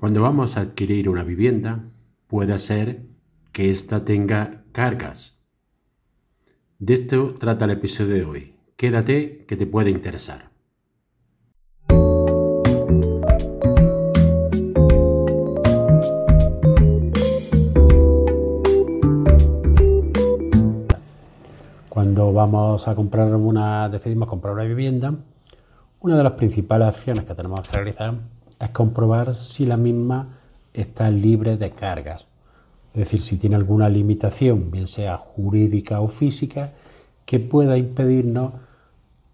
Cuando vamos a adquirir una vivienda, puede ser que ésta tenga cargas. De esto trata el episodio de hoy. Quédate que te puede interesar. Cuando vamos a comprar una, decidimos comprar una vivienda, una de las principales acciones que tenemos que realizar es comprobar si la misma está libre de cargas. Es decir, si tiene alguna limitación, bien sea jurídica o física, que pueda impedirnos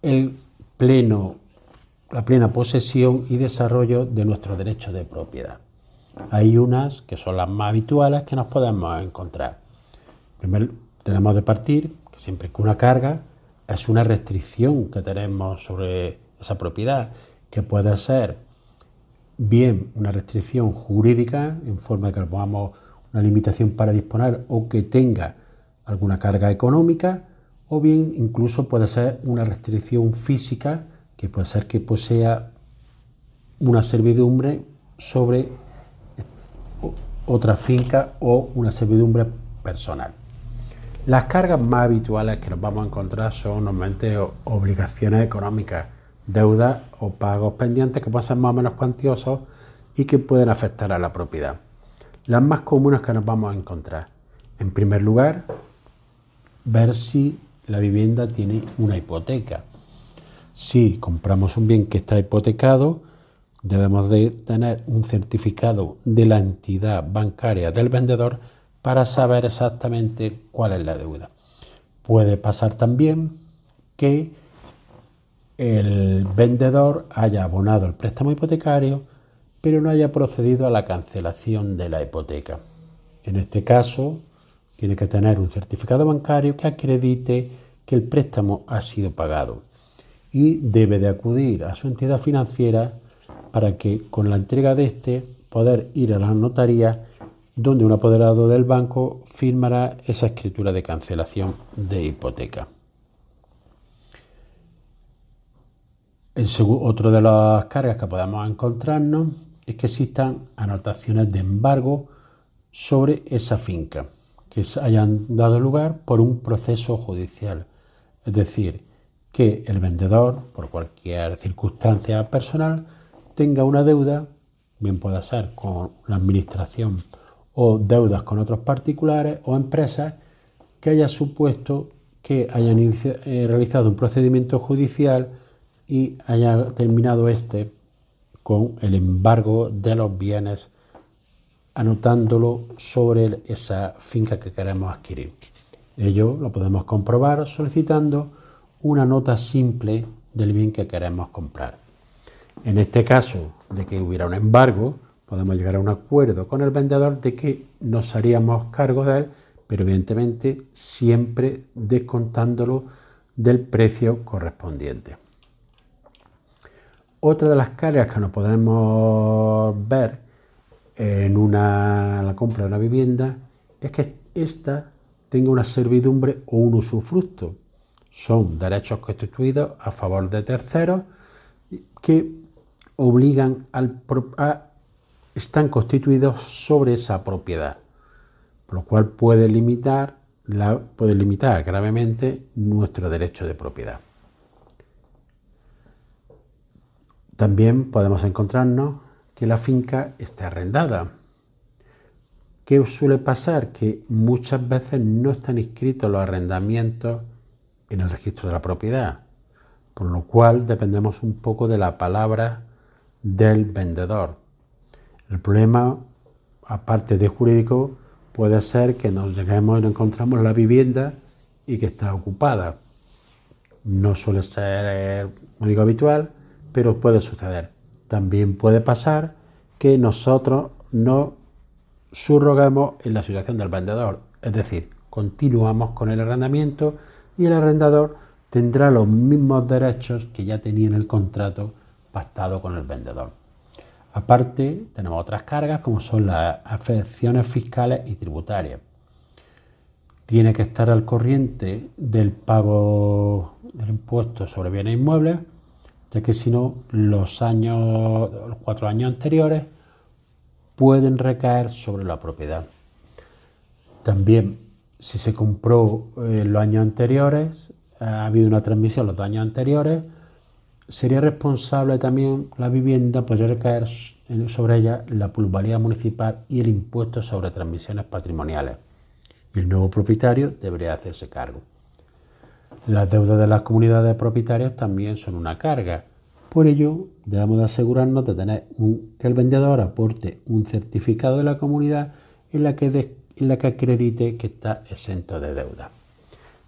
el pleno, la plena posesión y desarrollo de nuestros derechos de propiedad. Hay unas que son las más habituales que nos podemos encontrar. Primero, tenemos de partir que siempre que una carga es una restricción que tenemos sobre esa propiedad, que puede ser bien una restricción jurídica en forma de que pongamos una limitación para disponer o que tenga alguna carga económica, o bien incluso puede ser una restricción física, que puede ser que posea una servidumbre sobre otra finca o una servidumbre personal. Las cargas más habituales que nos vamos a encontrar son normalmente obligaciones económicas, deudas o pagos pendientes que pueden ser más o menos cuantiosos y que pueden afectar a la propiedad. Las más comunes que nos vamos a encontrar. En primer lugar, ver si la vivienda tiene una hipoteca. Si compramos un bien que está hipotecado, debemos de tener un certificado de la entidad bancaria del vendedor para saber exactamente cuál es la deuda. Puede pasar también que el vendedor haya abonado el préstamo hipotecario, pero no haya procedido a la cancelación de la hipoteca. En este caso, tiene que tener un certificado bancario que acredite que el préstamo ha sido pagado y debe de acudir a su entidad financiera para que con la entrega de este poder ir a la notaría donde un apoderado del banco firmará esa escritura de cancelación de hipoteca. El otro de las cargas que podemos encontrarnos es que existan anotaciones de embargo sobre esa finca que hayan dado lugar por un proceso judicial. Es decir, que el vendedor, por cualquier circunstancia personal, tenga una deuda, bien pueda ser con la administración o deudas con otros particulares o empresas que haya supuesto que hayan eh, realizado un procedimiento judicial y haya terminado este con el embargo de los bienes anotándolo sobre esa finca que queremos adquirir. Ello lo podemos comprobar solicitando una nota simple del bien que queremos comprar. En este caso de que hubiera un embargo, podemos llegar a un acuerdo con el vendedor de que nos haríamos cargo de él, pero evidentemente siempre descontándolo del precio correspondiente. Otra de las cargas que nos podemos ver en una, la compra de una vivienda es que ésta tenga una servidumbre o un usufructo. Son derechos constituidos a favor de terceros que obligan al, a están constituidos sobre esa propiedad, por lo cual puede limitar, puede limitar gravemente nuestro derecho de propiedad. También podemos encontrarnos que la finca está arrendada. ¿Qué suele pasar? Que muchas veces no están inscritos los arrendamientos en el registro de la propiedad, por lo cual dependemos un poco de la palabra del vendedor. El problema, aparte de jurídico, puede ser que nos lleguemos y no encontramos la vivienda y que está ocupada. No suele ser muy digo habitual, pero puede suceder. También puede pasar que nosotros no subroguemos en la situación del vendedor, es decir, continuamos con el arrendamiento y el arrendador tendrá los mismos derechos que ya tenía en el contrato pactado con el vendedor. Aparte, tenemos otras cargas como son las afecciones fiscales y tributarias. Tiene que estar al corriente del pago del impuesto sobre bienes inmuebles, ya que si no, los años, los cuatro años anteriores pueden recaer sobre la propiedad. También, si se compró en los años anteriores, ha habido una transmisión los dos años anteriores, sería responsable también la vivienda, podría recaer sobre ella la plusvalía municipal y el impuesto sobre transmisiones patrimoniales. El nuevo propietario debería hacerse cargo. Las deudas de las comunidades de propietarios también son una carga. Por ello, debemos de asegurarnos de tener que el vendedor aporte un certificado de la comunidad en la que, en la que acredite que está exento de deuda.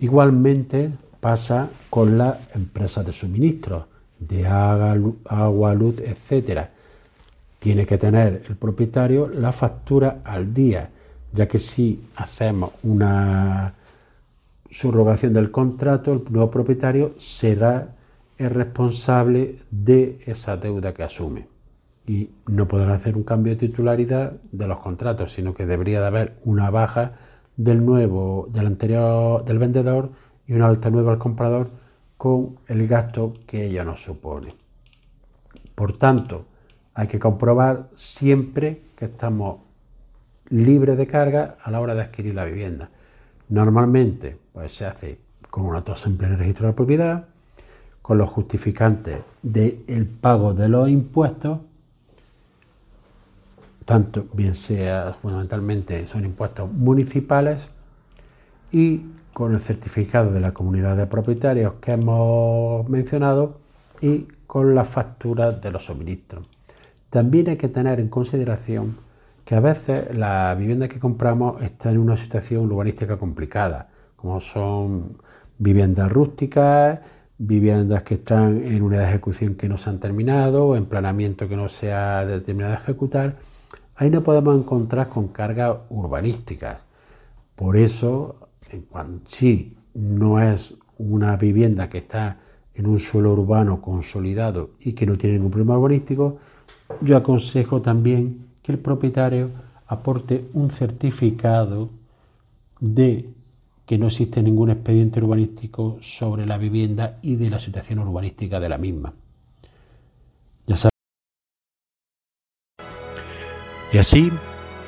Igualmente pasa con las empresas de suministro, de agua, luz, etc. Tiene que tener el propietario la factura al día, ya que si hacemos una subrogación del contrato, el nuevo propietario será el responsable de esa deuda que asume. Y no podrá hacer un cambio de titularidad de los contratos, sino que debería de haber una baja del nuevo, del anterior, del vendedor y una alta nueva al comprador con el gasto que ella nos supone. Por tanto, hay que comprobar siempre que estamos libres de carga a la hora de adquirir la vivienda. Normalmente pues, se hace con una tasa en el registro de la propiedad, con los justificantes del pago de los impuestos, tanto bien sea fundamentalmente son impuestos municipales y con el certificado de la comunidad de propietarios que hemos mencionado y con las facturas de los suministros. También hay que tener en consideración que a veces la vivienda que compramos está en una situación urbanística complicada, como son viviendas rústicas, viviendas que están en una ejecución que no se han terminado o en planeamiento que no se ha determinado ejecutar. Ahí no podemos encontrar con cargas urbanísticas. Por eso, si no es una vivienda que está en un suelo urbano consolidado y que no tiene ningún problema urbanístico, yo aconsejo también el propietario aporte un certificado de que no existe ningún expediente urbanístico sobre la vivienda y de la situación urbanística de la misma. Ya Y así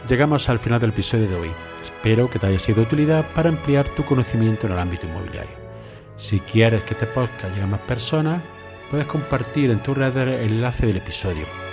llegamos al final del episodio de hoy. Espero que te haya sido de utilidad para ampliar tu conocimiento en el ámbito inmobiliario. Si quieres que este podcast llegue a más personas, puedes compartir en tu red el enlace del episodio